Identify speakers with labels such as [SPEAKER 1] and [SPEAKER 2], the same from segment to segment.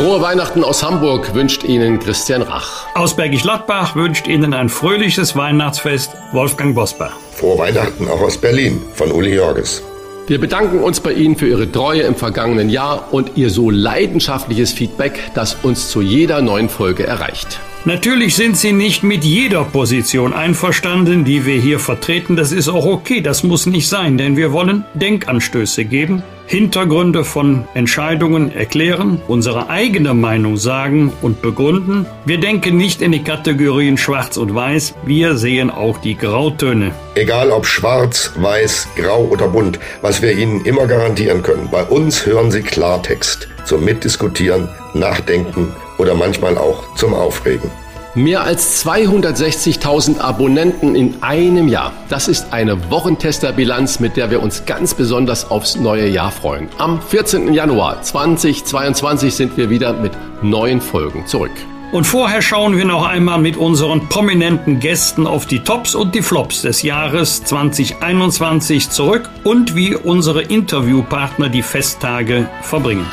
[SPEAKER 1] Frohe Weihnachten aus Hamburg wünscht Ihnen Christian Rach.
[SPEAKER 2] Aus Bergisch Gladbach wünscht Ihnen ein fröhliches Weihnachtsfest Wolfgang Bosbach.
[SPEAKER 3] Frohe Weihnachten auch aus Berlin von Uli Jorges.
[SPEAKER 1] Wir bedanken uns bei Ihnen für Ihre Treue im vergangenen Jahr und Ihr so leidenschaftliches Feedback, das uns zu jeder neuen Folge erreicht.
[SPEAKER 2] Natürlich sind Sie nicht mit jeder Position einverstanden, die wir hier vertreten. Das ist auch okay, das muss nicht sein, denn wir wollen Denkanstöße geben, Hintergründe von Entscheidungen erklären, unsere eigene Meinung sagen und begründen. Wir denken nicht in die Kategorien schwarz und weiß, wir sehen auch die Grautöne.
[SPEAKER 3] Egal ob schwarz, weiß, grau oder bunt, was wir Ihnen immer garantieren können, bei uns hören Sie Klartext zum Mitdiskutieren, Nachdenken oder manchmal auch zum Aufregen.
[SPEAKER 1] Mehr als 260.000 Abonnenten in einem Jahr. Das ist eine Wochentester-Bilanz, mit der wir uns ganz besonders aufs neue Jahr freuen. Am 14. Januar 2022 sind wir wieder mit neuen Folgen zurück.
[SPEAKER 2] Und vorher schauen wir noch einmal mit unseren prominenten Gästen auf die Tops und die Flops des Jahres 2021 zurück und wie unsere Interviewpartner die Festtage verbringen.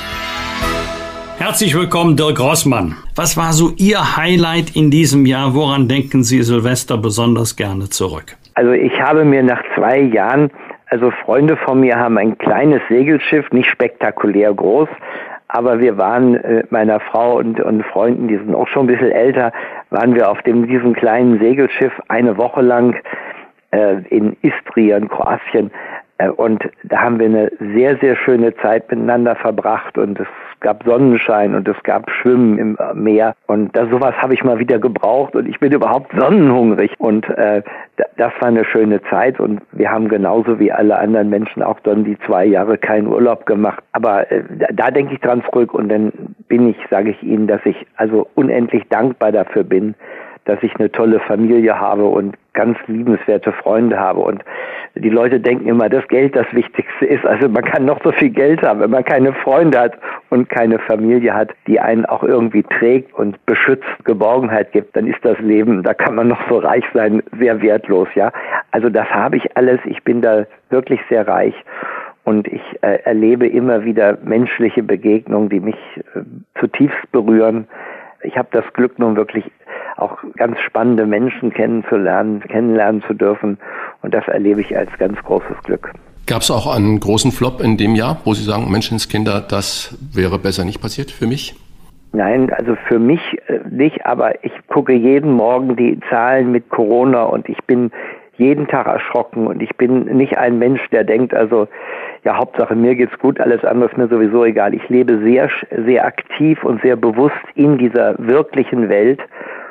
[SPEAKER 2] Herzlich willkommen, Dirk Rossmann. Was war so Ihr Highlight in diesem Jahr? Woran denken Sie Silvester besonders gerne zurück?
[SPEAKER 4] Also ich habe mir nach zwei Jahren, also Freunde von mir haben ein kleines Segelschiff, nicht spektakulär groß, aber wir waren äh, meiner Frau und, und Freunden, die sind auch schon ein bisschen älter, waren wir auf dem, diesem kleinen Segelschiff eine Woche lang äh, in Istrien, Kroatien. Äh, und da haben wir eine sehr, sehr schöne Zeit miteinander verbracht und es gab Sonnenschein und es gab Schwimmen im Meer und das, sowas habe ich mal wieder gebraucht und ich bin überhaupt sonnenhungrig und äh, das war eine schöne Zeit und wir haben genauso wie alle anderen Menschen auch dann die zwei Jahre keinen Urlaub gemacht. Aber äh, da, da denke ich dran zurück und dann bin ich, sage ich Ihnen, dass ich also unendlich dankbar dafür bin, dass ich eine tolle Familie habe und ganz liebenswerte Freunde habe. Und die Leute denken immer, dass Geld das Wichtigste ist. Also man kann noch so viel Geld haben, wenn man keine Freunde hat und keine Familie hat, die einen auch irgendwie trägt und beschützt, Geborgenheit gibt, dann ist das Leben, da kann man noch so reich sein, sehr wertlos, ja. Also das habe ich alles. Ich bin da wirklich sehr reich und ich äh, erlebe immer wieder menschliche Begegnungen, die mich äh, zutiefst berühren. Ich habe das Glück nun wirklich auch ganz spannende Menschen kennenzulernen, kennenlernen zu dürfen. Und das erlebe ich als ganz großes Glück.
[SPEAKER 1] Gab es auch einen großen Flop in dem Jahr, wo Sie sagen, Menschenskinder, das wäre besser nicht passiert für mich?
[SPEAKER 4] Nein, also für mich äh, nicht, aber ich gucke jeden Morgen die Zahlen mit Corona und ich bin jeden Tag erschrocken und ich bin nicht ein Mensch, der denkt, also ja, Hauptsache mir geht's gut, alles andere ist mir sowieso egal. Ich lebe sehr, sehr aktiv und sehr bewusst in dieser wirklichen Welt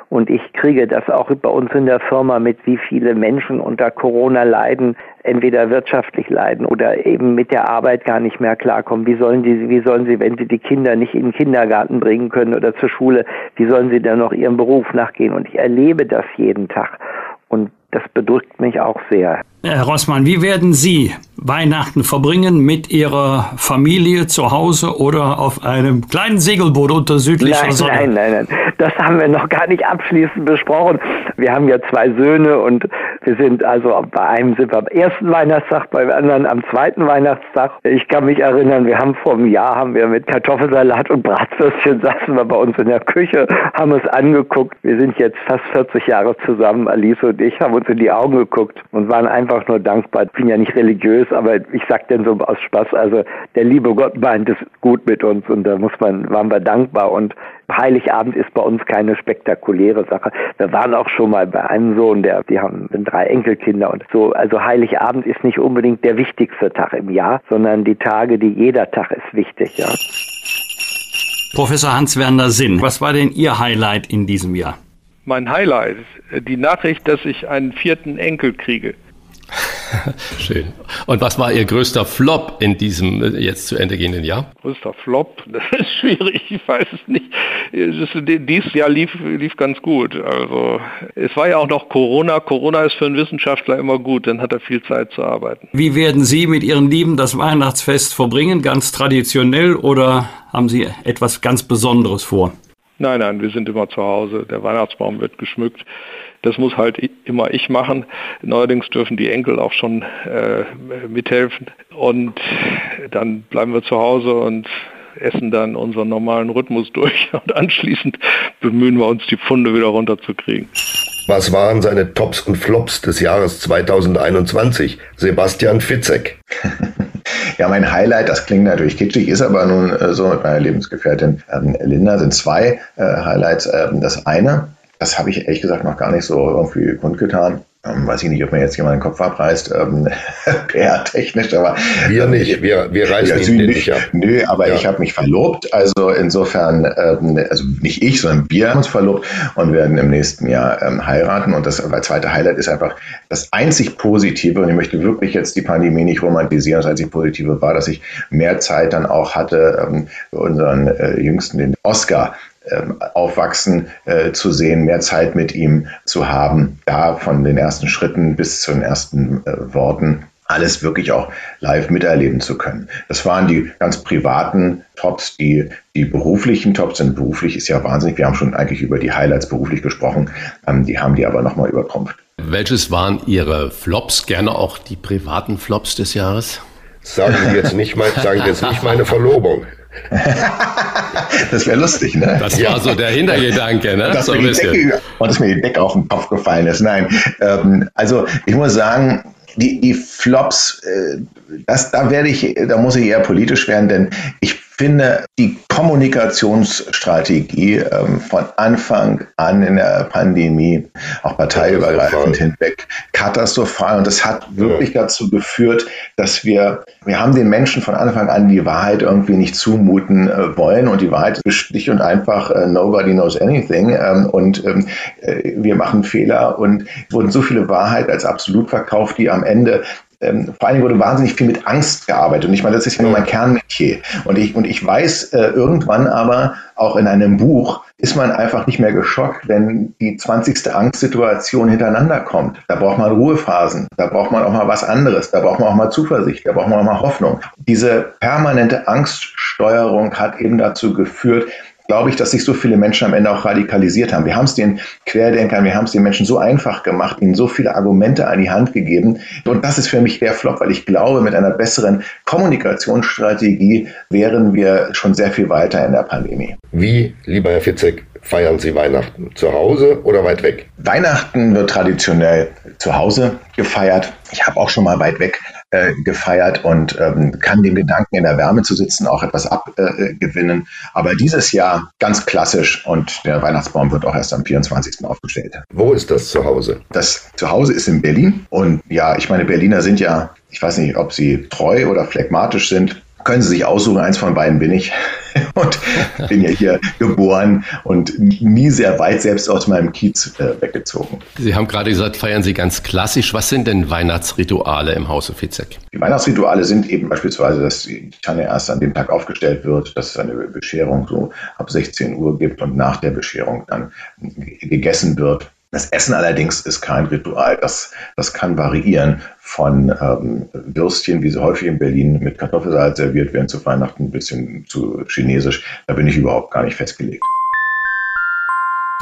[SPEAKER 4] und ich kriege das auch bei uns in der Firma mit, wie viele Menschen unter Corona leiden, entweder wirtschaftlich leiden oder eben mit der Arbeit gar nicht mehr klarkommen. Wie sollen die, wie sollen sie, wenn sie die Kinder nicht in den Kindergarten bringen können oder zur Schule, wie sollen sie dann noch ihrem Beruf nachgehen? Und ich erlebe das jeden Tag. Und das bedrückt mich auch sehr.
[SPEAKER 2] Herr Rossmann, wie werden Sie Weihnachten verbringen mit Ihrer Familie zu Hause oder auf einem kleinen Segelboot unter südlicher
[SPEAKER 4] nein,
[SPEAKER 2] Sonne?
[SPEAKER 4] Nein, nein, nein. Das haben wir noch gar nicht abschließend besprochen. Wir haben ja zwei Söhne und wir sind also bei einem sind wir am ersten Weihnachtstag, beim anderen am zweiten Weihnachtstag. Ich kann mich erinnern, wir haben vor einem Jahr haben wir mit Kartoffelsalat und Bratwürstchen saßen wir bei uns in der Küche, haben uns angeguckt. Wir sind jetzt fast 40 Jahre zusammen, Alice und ich, haben uns in die Augen geguckt und waren einfach nur dankbar. Ich bin ja nicht religiös, aber ich sag denn so aus Spaß, also der liebe Gott meint es gut mit uns und da muss man, waren wir dankbar und Heiligabend ist bei uns keine spektakuläre Sache. Wir waren auch schon mal bei einem Sohn, der, die haben drei Enkelkinder und so. Also Heiligabend ist nicht unbedingt der wichtigste Tag im Jahr, sondern die Tage, die jeder Tag ist wichtig, ja.
[SPEAKER 2] Professor Hans-Werner Sinn, was war denn Ihr Highlight in diesem Jahr?
[SPEAKER 5] Mein Highlight ist die Nachricht, dass ich einen vierten Enkel kriege.
[SPEAKER 1] Schön. Und was war Ihr größter Flop in diesem äh, jetzt zu Ende gehenden Jahr?
[SPEAKER 5] Größter Flop? Das ist schwierig, ich weiß es nicht. Dieses Jahr lief, lief ganz gut. Also es war ja auch noch Corona. Corona ist für einen Wissenschaftler immer gut, dann hat er viel Zeit zu arbeiten.
[SPEAKER 2] Wie werden Sie mit Ihren Lieben das Weihnachtsfest verbringen? Ganz traditionell oder haben Sie etwas ganz Besonderes vor?
[SPEAKER 5] Nein, nein, wir sind immer zu Hause. Der Weihnachtsbaum wird geschmückt. Das muss halt immer ich machen. Neuerdings dürfen die Enkel auch schon äh, mithelfen. Und dann bleiben wir zu Hause und essen dann unseren normalen Rhythmus durch. Und anschließend bemühen wir uns, die Pfunde wieder runterzukriegen.
[SPEAKER 3] Was waren seine Tops und Flops des Jahres 2021? Sebastian Fitzek.
[SPEAKER 6] Ja, mein Highlight, das klingt natürlich kitschig, ist aber nun äh, so mit meiner Lebensgefährtin ähm, Linda sind zwei äh, Highlights. Ähm, das eine, das habe ich ehrlich gesagt noch gar nicht so irgendwie kundgetan. Ähm, weiß ich nicht, ob mir jetzt jemand den Kopf abreißt, ähm, PR-technisch, aber.
[SPEAKER 3] Wir nicht, wir, wir reißen ja, ihn nicht ab.
[SPEAKER 6] Nö, aber ja. ich habe mich verlobt, also insofern, ähm, also nicht ich, sondern wir haben uns verlobt und werden im nächsten Jahr ähm, heiraten. Und das zweite Highlight ist einfach das einzig Positive, und ich möchte wirklich jetzt die Pandemie nicht romantisieren, das einzig Positive war, dass ich mehr Zeit dann auch hatte, ähm, für unseren äh, Jüngsten, den Oscar, ähm, aufwachsen äh, zu sehen, mehr Zeit mit ihm zu haben, da von den ersten Schritten bis zu den ersten äh, Worten alles wirklich auch live miterleben zu können. Das waren die ganz privaten Tops, die, die beruflichen Tops sind. Beruflich ist ja wahnsinnig. Wir haben schon eigentlich über die Highlights beruflich gesprochen. Ähm, die haben die aber nochmal übertrumpft.
[SPEAKER 1] Welches waren Ihre Flops? Gerne auch die privaten Flops des Jahres?
[SPEAKER 3] Sagen Sie jetzt nicht, mein, sagen Sie jetzt nicht meine Verlobung.
[SPEAKER 6] das wäre lustig, ne?
[SPEAKER 1] Das war so der Hintergedanke, ne?
[SPEAKER 6] Dass, so mir, Decke, und dass mir die Decke auf den Kopf gefallen ist. Nein, ähm, also ich muss sagen, die, die Flops, äh, das, da werde ich, da muss ich eher politisch werden, denn ich finde die Kommunikationsstrategie ähm, von Anfang an in der Pandemie, auch parteiübergreifend hinweg, katastrophal. Und das hat wirklich ja. dazu geführt, dass wir, wir haben den Menschen von Anfang an die Wahrheit irgendwie nicht zumuten äh, wollen. Und die Wahrheit ist schlicht und einfach, äh, nobody knows anything. Ähm, und ähm, äh, wir machen Fehler und wurden so viele Wahrheit als absolut verkauft, die am Ende ähm, vor allem wurde wahnsinnig viel mit Angst gearbeitet. Und ich meine, das ist ja nur mein Kernmetier. Und ich, und ich weiß äh, irgendwann aber, auch in einem Buch, ist man einfach nicht mehr geschockt, wenn die 20. Angstsituation hintereinander kommt. Da braucht man Ruhephasen, da braucht man auch mal was anderes, da braucht man auch mal Zuversicht, da braucht man auch mal Hoffnung. Diese permanente Angststeuerung hat eben dazu geführt, glaube ich, dass sich so viele Menschen am Ende auch radikalisiert haben. Wir haben es den Querdenkern, wir haben es den Menschen so einfach gemacht, ihnen so viele Argumente an die Hand gegeben. Und das ist für mich der Flop, weil ich glaube, mit einer besseren Kommunikationsstrategie wären wir schon sehr viel weiter in der Pandemie.
[SPEAKER 3] Wie, lieber Herr Fitzek, feiern Sie Weihnachten? Zu Hause oder weit weg?
[SPEAKER 6] Weihnachten wird traditionell zu Hause gefeiert. Ich habe auch schon mal weit weg äh, gefeiert und ähm, kann dem Gedanken in der Wärme zu sitzen auch etwas abgewinnen. Aber dieses Jahr ganz klassisch und der Weihnachtsbaum wird auch erst am 24. aufgestellt.
[SPEAKER 3] Wo ist das Zuhause?
[SPEAKER 6] Das Zuhause ist in Berlin und ja, ich meine, Berliner sind ja, ich weiß nicht, ob sie treu oder phlegmatisch sind können Sie sich aussuchen, eins von beiden bin ich. Und bin ja hier geboren und nie sehr weit selbst aus meinem Kiez äh, weggezogen.
[SPEAKER 1] Sie haben gerade gesagt, feiern Sie ganz klassisch. Was sind denn Weihnachtsrituale im Hause Fitzek?
[SPEAKER 6] Die Weihnachtsrituale sind eben beispielsweise, dass die Tanne erst an dem Tag aufgestellt wird, dass es eine Bescherung so ab 16 Uhr gibt und nach der Bescherung dann gegessen wird. Das Essen allerdings ist kein Ritual. Das, das kann variieren von ähm, Würstchen, wie sie häufig in Berlin mit Kartoffelsalz serviert werden zu Weihnachten, bis hin zu chinesisch. Da bin ich überhaupt gar nicht festgelegt.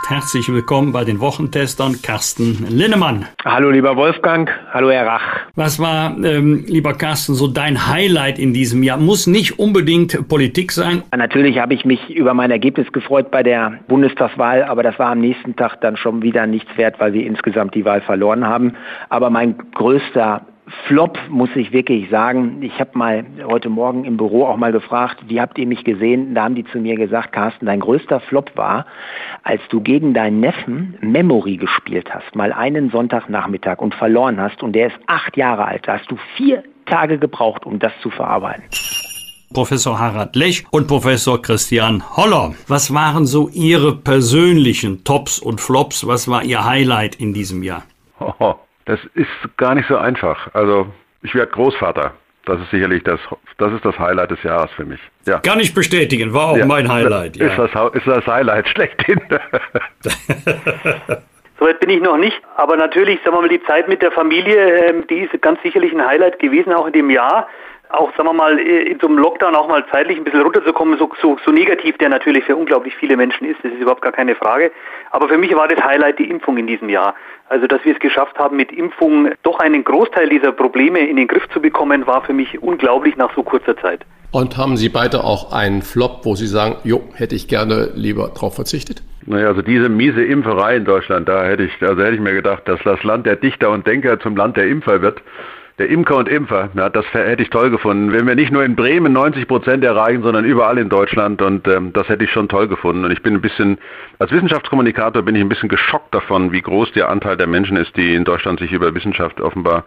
[SPEAKER 2] Herzlich willkommen bei den Wochentestern, Carsten Linnemann.
[SPEAKER 7] Hallo lieber Wolfgang, hallo Herr Rach.
[SPEAKER 2] Was war, ähm, lieber Carsten, so dein Highlight in diesem Jahr? Muss nicht unbedingt Politik sein.
[SPEAKER 7] Natürlich habe ich mich über mein Ergebnis gefreut bei der Bundestagswahl, aber das war am nächsten Tag dann schon wieder nichts wert, weil wir insgesamt die Wahl verloren haben. Aber mein größter Flop, muss ich wirklich sagen. Ich habe mal heute Morgen im Büro auch mal gefragt, wie habt ihr mich gesehen? Da haben die zu mir gesagt, Carsten, dein größter Flop war, als du gegen deinen Neffen Memory gespielt hast, mal einen Sonntagnachmittag und verloren hast und der ist acht Jahre alt. Da hast du vier Tage gebraucht, um das zu verarbeiten.
[SPEAKER 2] Professor Harald Lech und Professor Christian Holler. Was waren so Ihre persönlichen Tops und Flops? Was war Ihr Highlight in diesem Jahr?
[SPEAKER 8] Das ist gar nicht so einfach. Also ich werde Großvater. Das ist sicherlich das, das ist das Highlight des Jahres für mich.
[SPEAKER 2] Ja. Kann ich bestätigen, war auch ja, mein Highlight.
[SPEAKER 8] Ja. Ist, das, ist das Highlight schlechthin.
[SPEAKER 9] Soweit bin ich noch nicht, aber natürlich, sagen wir mal, die Zeit mit der Familie, ähm, die ist ganz sicherlich ein Highlight gewesen, auch in dem Jahr auch, sagen wir mal, in so einem Lockdown auch mal zeitlich ein bisschen runterzukommen, so, so, so negativ der natürlich für unglaublich viele Menschen ist, das ist überhaupt gar keine Frage. Aber für mich war das Highlight die Impfung in diesem Jahr. Also, dass wir es geschafft haben, mit Impfung doch einen Großteil dieser Probleme in den Griff zu bekommen, war für mich unglaublich nach so kurzer Zeit.
[SPEAKER 1] Und haben Sie beide auch einen Flop, wo Sie sagen, jo, hätte ich gerne lieber drauf verzichtet?
[SPEAKER 8] Naja, also diese miese Impferei in Deutschland, da hätte ich, also hätte ich mir gedacht, dass das Land der Dichter und Denker zum Land der Impfer wird der Imker und Impfer, ja, das hätte ich toll gefunden. Wenn wir nicht nur in Bremen 90 Prozent erreichen, sondern überall in Deutschland und ähm, das hätte ich schon toll gefunden. Und ich bin ein bisschen, als Wissenschaftskommunikator bin ich ein bisschen geschockt davon, wie groß der Anteil der Menschen ist, die in Deutschland sich über Wissenschaft offenbar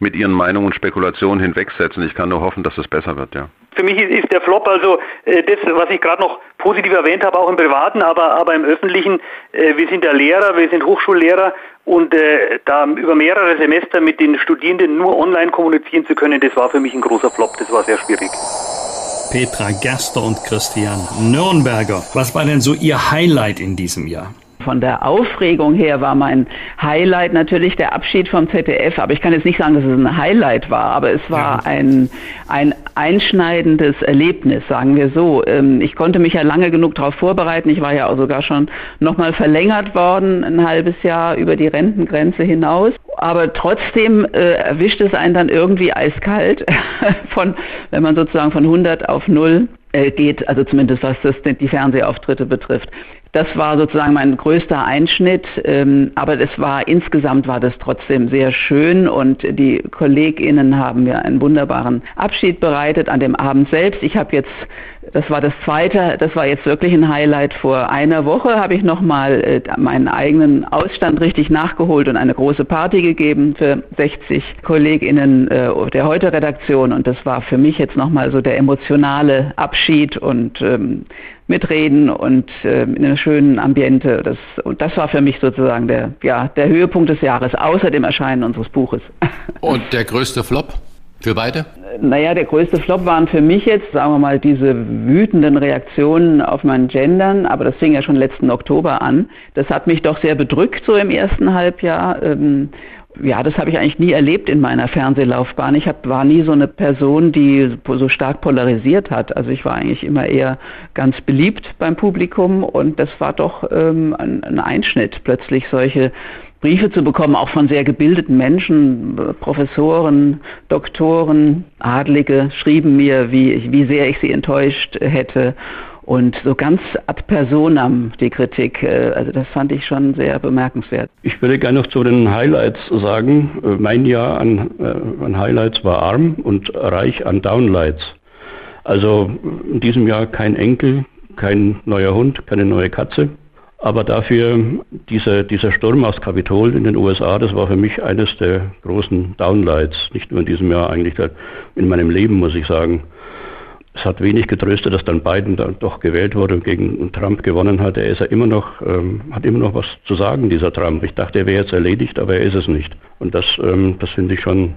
[SPEAKER 8] mit ihren Meinungen und Spekulationen hinwegsetzen. Ich kann nur hoffen, dass es besser wird, ja.
[SPEAKER 9] Für mich ist der Flop also äh, das, was ich gerade noch positiv erwähnt habe, auch im Privaten, aber, aber im Öffentlichen. Äh, wir sind ja Lehrer, wir sind Hochschullehrer und äh, da über mehrere Semester mit den Studierenden nur online kommunizieren zu können, das war für mich ein großer Flop, das war sehr schwierig.
[SPEAKER 2] Petra Gerster und Christian Nürnberger, was war denn so Ihr Highlight in diesem Jahr?
[SPEAKER 10] Von der Aufregung her war mein Highlight natürlich der Abschied vom ZDF, aber ich kann jetzt nicht sagen, dass es ein Highlight war, aber es war ein, ein einschneidendes Erlebnis, sagen wir so. Ähm, ich konnte mich ja lange genug darauf vorbereiten. Ich war ja auch sogar schon nochmal verlängert worden, ein halbes Jahr über die Rentengrenze hinaus. Aber trotzdem äh, erwischt es einen dann irgendwie eiskalt, von, wenn man sozusagen von 100 auf 0 äh, geht, also zumindest was das, die Fernsehauftritte betrifft. Das war sozusagen mein größter Einschnitt, ähm, aber es war insgesamt war das trotzdem sehr schön und die KollegInnen haben mir einen wunderbaren Abschied bereitet an dem Abend selbst. Ich habe jetzt, das war das zweite, das war jetzt wirklich ein Highlight. Vor einer Woche habe ich nochmal äh, meinen eigenen Ausstand richtig nachgeholt und eine große Party gegeben für 60 KollegInnen äh, der Heute-Redaktion und das war für mich jetzt nochmal so der emotionale Abschied und ähm, mitreden und äh, in einem schönen Ambiente. Das, und das war für mich sozusagen der, ja, der Höhepunkt des Jahres, außer dem Erscheinen unseres Buches.
[SPEAKER 1] Und der größte Flop? Für beide?
[SPEAKER 10] Naja, der größte Flop waren für mich jetzt, sagen wir mal, diese wütenden Reaktionen auf mein Gendern, aber das fing ja schon letzten Oktober an. Das hat mich doch sehr bedrückt so im ersten Halbjahr. Ähm, ja, das habe ich eigentlich nie erlebt in meiner Fernsehlaufbahn. Ich hab, war nie so eine Person, die so stark polarisiert hat. Also ich war eigentlich immer eher ganz beliebt beim Publikum und das war doch ähm, ein, ein Einschnitt, plötzlich solche Briefe zu bekommen, auch von sehr gebildeten Menschen, Professoren, Doktoren, Adlige schrieben mir, wie, wie sehr ich sie enttäuscht hätte und so ganz ad personam die Kritik. Äh, also das fand ich schon sehr bemerkenswert.
[SPEAKER 8] Ich würde gerne noch zu den Highlights sagen. Äh, mein Jahr an, äh, an Highlights war arm und reich an Downlights. Also in diesem Jahr kein Enkel, kein neuer Hund, keine neue Katze. Aber dafür dieser, dieser Sturm aus Kapitol in den USA, das war für mich eines der großen Downlights. Nicht nur in diesem Jahr, eigentlich in meinem Leben, muss ich sagen. Es hat wenig getröstet, dass dann Biden dann doch gewählt wurde und gegen Trump gewonnen hat. Er ist ja immer noch, ähm, hat immer noch was zu sagen, dieser Trump. Ich dachte, er wäre jetzt erledigt, aber er ist es nicht. Und das, ähm, das finde ich schon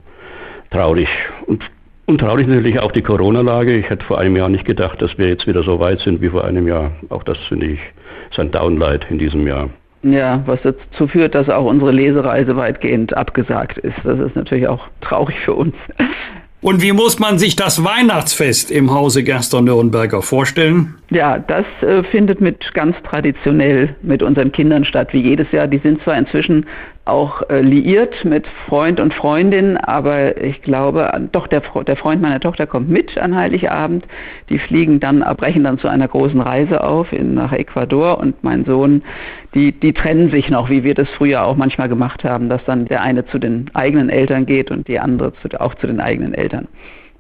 [SPEAKER 8] traurig. Und, und traurig natürlich auch die Corona-Lage. Ich hätte vor einem Jahr nicht gedacht, dass wir jetzt wieder so weit sind wie vor einem Jahr. Auch das finde ich ist ein Downlight in diesem Jahr.
[SPEAKER 10] Ja, was dazu führt, dass auch unsere Lesereise weitgehend abgesagt ist. Das ist natürlich auch traurig für uns.
[SPEAKER 2] Und wie muss man sich das Weihnachtsfest im Hause Gerster Nürnberger vorstellen?
[SPEAKER 10] Ja, das äh, findet mit ganz traditionell mit unseren Kindern statt, wie jedes Jahr. Die sind zwar inzwischen auch äh, liiert mit Freund und Freundin, aber ich glaube, doch der, der Freund meiner Tochter kommt mit an Heiligabend. Die fliegen dann, brechen dann zu einer großen Reise auf in, nach Ecuador und mein Sohn, die, die trennen sich noch, wie wir das früher auch manchmal gemacht haben, dass dann der eine zu den eigenen Eltern geht und die andere zu, auch zu den eigenen Eltern.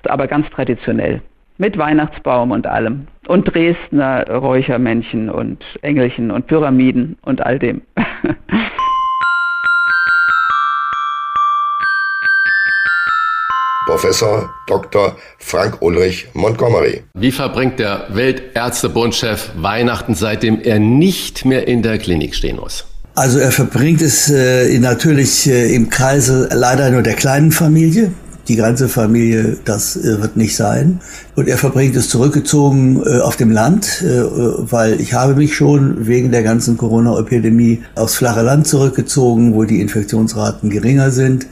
[SPEAKER 10] Aber ganz traditionell. Mit Weihnachtsbaum und allem. Und Dresdner Räuchermännchen und Engelchen und Pyramiden und all dem.
[SPEAKER 3] Professor Dr. Frank Ulrich Montgomery.
[SPEAKER 1] Wie verbringt der Weltärztebundchef Weihnachten, seitdem er nicht mehr in der Klinik stehen muss?
[SPEAKER 11] Also er verbringt es äh, natürlich äh, im Kreise leider nur der kleinen Familie. Die ganze Familie, das äh, wird nicht sein. Und er verbringt es zurückgezogen äh, auf dem Land, äh, weil ich habe mich schon wegen der ganzen Corona-Epidemie aufs flache Land zurückgezogen, wo die Infektionsraten geringer sind.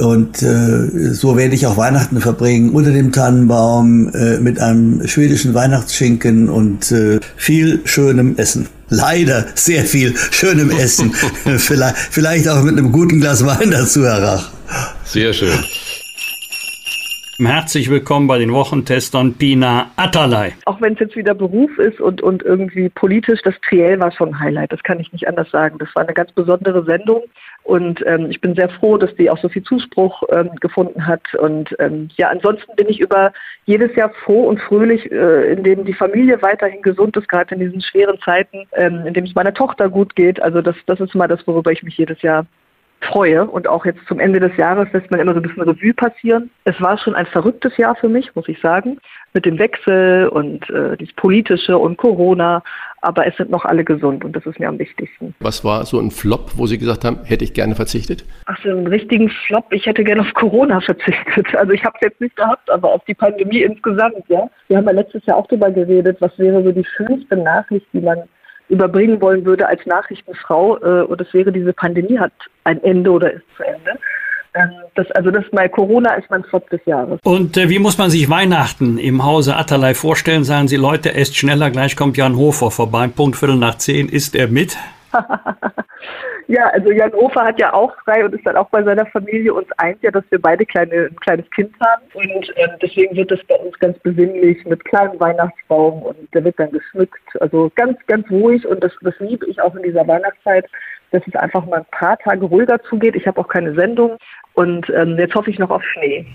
[SPEAKER 11] Und äh, so werde ich auch Weihnachten verbringen unter dem Tannenbaum äh, mit einem schwedischen Weihnachtsschinken und äh, viel schönem Essen. Leider sehr viel schönem Essen. vielleicht, vielleicht auch mit einem guten Glas Wein dazu, Herr Rach.
[SPEAKER 1] Sehr schön.
[SPEAKER 2] Herzlich willkommen bei den Wochentestern Pina Atalay.
[SPEAKER 12] Auch wenn es jetzt wieder Beruf ist und, und irgendwie politisch, das Triell war schon ein Highlight, das kann ich nicht anders sagen. Das war eine ganz besondere Sendung und ähm, ich bin sehr froh, dass die auch so viel Zuspruch ähm, gefunden hat. Und ähm, ja, ansonsten bin ich über jedes Jahr froh und fröhlich, äh, indem die Familie weiterhin gesund ist, gerade in diesen schweren Zeiten, ähm, indem es meiner Tochter gut geht. Also das, das ist mal das, worüber ich mich jedes Jahr freue. Und auch jetzt zum Ende des Jahres lässt man immer so ein bisschen Revue passieren. Es war schon ein verrücktes Jahr für mich, muss ich sagen, mit dem Wechsel und äh, das Politische und Corona. Aber es sind noch alle gesund und das ist mir am wichtigsten.
[SPEAKER 1] Was war so ein Flop, wo Sie gesagt haben, hätte ich gerne verzichtet?
[SPEAKER 12] Ach, so einen richtigen Flop. Ich hätte gerne auf Corona verzichtet. Also ich habe es jetzt nicht gehabt, aber auf die Pandemie insgesamt, ja. Wir haben ja letztes Jahr auch darüber geredet, was wäre so die schönste Nachricht, die man überbringen wollen würde als Nachrichtenfrau. Äh, und das wäre, diese Pandemie hat ein Ende oder ist zu Ende. Ähm, das, also das mal Corona ist mein Flop des Jahres.
[SPEAKER 2] Und äh, wie muss man sich Weihnachten im Hause Atalay vorstellen? Sagen Sie, Leute, esst schneller, gleich kommt Jan Hofer vorbei. Punkt Viertel nach zehn, ist er mit?
[SPEAKER 12] ja, also Jan Hofer hat ja auch frei und ist dann auch bei seiner Familie. Uns eint ja, dass wir beide kleine, ein kleines Kind haben. Und äh, deswegen wird das bei uns ganz besinnlich mit kleinem Weihnachtsbaum und der wird dann geschmückt. Also ganz, ganz ruhig und das, das liebe ich auch in dieser Weihnachtszeit, dass es einfach mal ein paar Tage ruhiger zugeht. Ich habe auch keine Sendung und ähm, jetzt hoffe ich noch auf Schnee.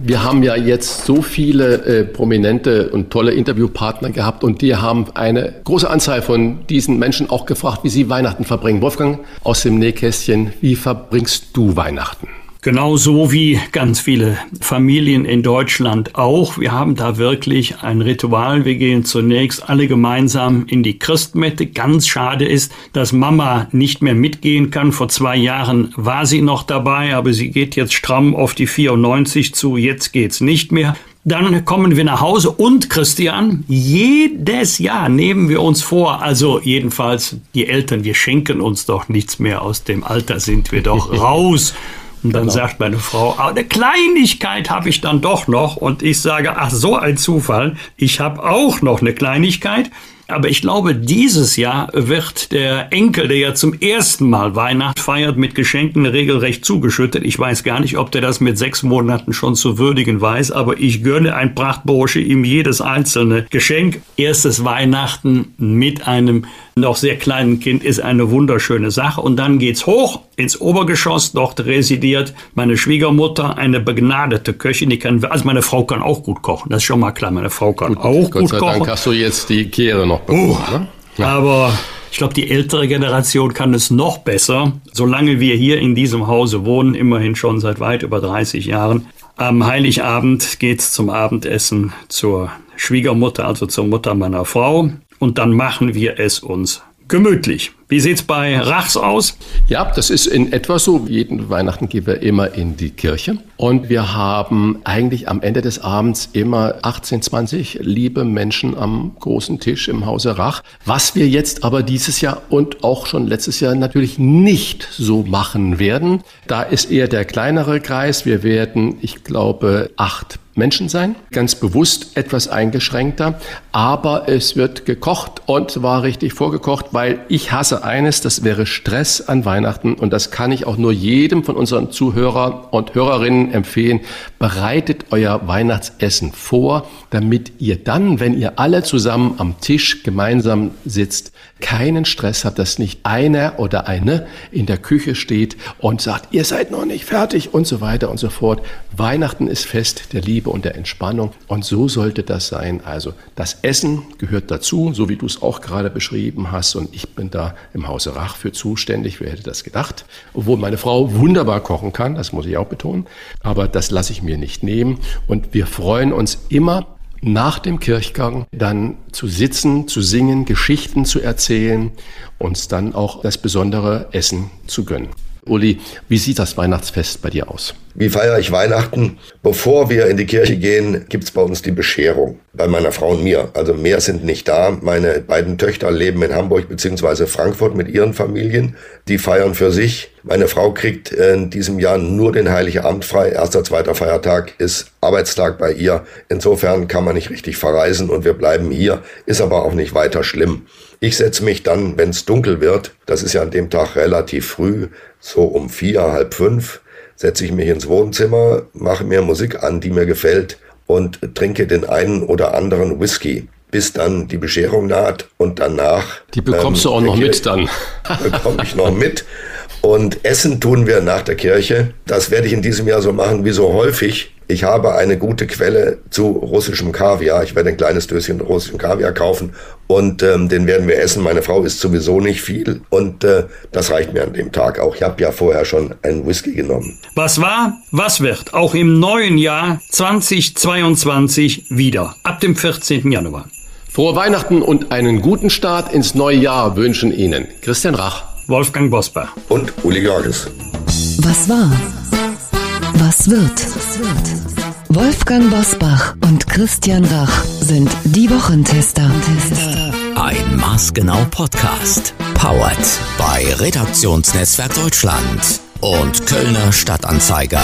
[SPEAKER 1] Wir haben ja jetzt so viele äh, prominente und tolle Interviewpartner gehabt und die haben eine große Anzahl von diesen Menschen auch gefragt, wie sie Weihnachten verbringen. Wolfgang aus dem Nähkästchen, wie verbringst du Weihnachten?
[SPEAKER 2] Genauso wie ganz viele Familien in Deutschland auch. Wir haben da wirklich ein Ritual. Wir gehen zunächst alle gemeinsam in die Christmette. Ganz schade ist, dass Mama nicht mehr mitgehen kann. Vor zwei Jahren war sie noch dabei, aber sie geht jetzt stramm auf die 94 zu. Jetzt geht's nicht mehr. Dann kommen wir nach Hause und Christian, jedes Jahr nehmen wir uns vor, also jedenfalls die Eltern, wir schenken uns doch nichts mehr aus dem Alter, sind wir doch raus. Und dann genau. sagt meine Frau, ah, eine Kleinigkeit habe ich dann doch noch. Und ich sage, ach so ein Zufall, ich habe auch noch eine Kleinigkeit. Aber ich glaube, dieses Jahr wird der Enkel, der ja zum ersten Mal Weihnacht feiert, mit Geschenken regelrecht zugeschüttet. Ich weiß gar nicht, ob der das mit sechs Monaten schon zu würdigen weiß, aber ich gönne ein Prachtbursche ihm jedes einzelne Geschenk. Erstes Weihnachten mit einem noch sehr kleinen Kind ist eine wunderschöne Sache. Und dann geht's hoch ins Obergeschoss. Dort residiert meine Schwiegermutter, eine begnadete Köchin. Die kann, also meine Frau kann auch gut kochen. Das ist schon mal klar. Meine Frau kann gut, auch Gott gut sei kochen. Dank
[SPEAKER 1] hast du jetzt die Kehre noch bekommen.
[SPEAKER 2] Oh, ne? ja. Aber ich glaube, die ältere Generation kann es noch besser. Solange wir hier in diesem Hause wohnen, immerhin schon seit weit über 30 Jahren. Am Heiligabend geht's zum Abendessen zur Schwiegermutter, also zur Mutter meiner Frau und dann machen wir es uns gemütlich. Wie sieht's bei Rachs aus?
[SPEAKER 1] Ja, das ist in etwa so. Jeden Weihnachten gehen wir immer in die Kirche. Und wir haben eigentlich am Ende des Abends immer 18, 20 liebe Menschen am großen Tisch im Hause Rach. Was wir jetzt aber dieses Jahr und auch schon letztes Jahr natürlich nicht so machen werden. Da ist eher der kleinere Kreis. Wir werden, ich glaube, acht Menschen sein, ganz bewusst etwas eingeschränkter, aber es wird gekocht und zwar richtig vorgekocht, weil ich hasse eines, das wäre Stress an Weihnachten und das kann ich auch nur jedem von unseren Zuhörer und Hörerinnen empfehlen. Bereitet euer Weihnachtsessen vor, damit ihr dann, wenn ihr alle zusammen am Tisch gemeinsam sitzt, keinen Stress habt, dass nicht einer oder eine in der Küche steht und sagt, ihr seid noch nicht fertig und so weiter und so fort. Weihnachten ist Fest der Liebe und der Entspannung und so sollte das sein. Also das Essen gehört dazu, so wie du es auch gerade beschrieben hast und ich bin da im Hause Rach für zuständig. Wer hätte das gedacht? Obwohl meine Frau wunderbar kochen kann, das muss ich auch betonen, aber das lasse ich mir nicht nehmen und wir freuen uns immer nach dem Kirchgang dann zu sitzen, zu singen, Geschichten zu erzählen, uns dann auch das besondere Essen zu gönnen. Uli, wie sieht das Weihnachtsfest bei dir aus?
[SPEAKER 3] Wie feiere ich Weihnachten? Bevor wir in die Kirche gehen, gibt's bei uns die Bescherung. Bei meiner Frau und mir. Also mehr sind nicht da. Meine beiden Töchter leben in Hamburg bzw. Frankfurt mit ihren Familien. Die feiern für sich. Meine Frau kriegt in diesem Jahr nur den Heiligen Abend frei. Erster, zweiter Feiertag ist Arbeitstag bei ihr. Insofern kann man nicht richtig verreisen und wir bleiben hier. Ist aber auch nicht weiter schlimm. Ich setze mich dann, wenn es dunkel wird, das ist ja an dem Tag relativ früh, so um vier, halb fünf, setze ich mich ins Wohnzimmer, mache mir Musik an, die mir gefällt und trinke den einen oder anderen Whisky, bis dann die Bescherung naht und danach.
[SPEAKER 1] Die bekommst ähm, du auch noch mit dann.
[SPEAKER 3] bekomme ich noch mit. Und Essen tun wir nach der Kirche. Das werde ich in diesem Jahr so machen wie so häufig. Ich habe eine gute Quelle zu russischem Kaviar. Ich werde ein kleines Döschen russischen Kaviar kaufen und ähm, den werden wir essen. Meine Frau isst sowieso nicht viel und äh, das reicht mir an dem Tag auch. Ich habe ja vorher schon einen Whisky genommen.
[SPEAKER 2] Was war, was wird auch im neuen Jahr 2022 wieder ab dem 14. Januar.
[SPEAKER 1] Frohe Weihnachten und einen guten Start ins neue Jahr wünschen Ihnen Christian Rach,
[SPEAKER 2] Wolfgang Bosbach
[SPEAKER 3] und Uli Georges.
[SPEAKER 13] Was war? Was wird? Wolfgang Bosbach und Christian Rach sind die Wochentester.
[SPEAKER 14] Ein maßgenau Podcast. Powered bei Redaktionsnetzwerk Deutschland und Kölner Stadtanzeiger.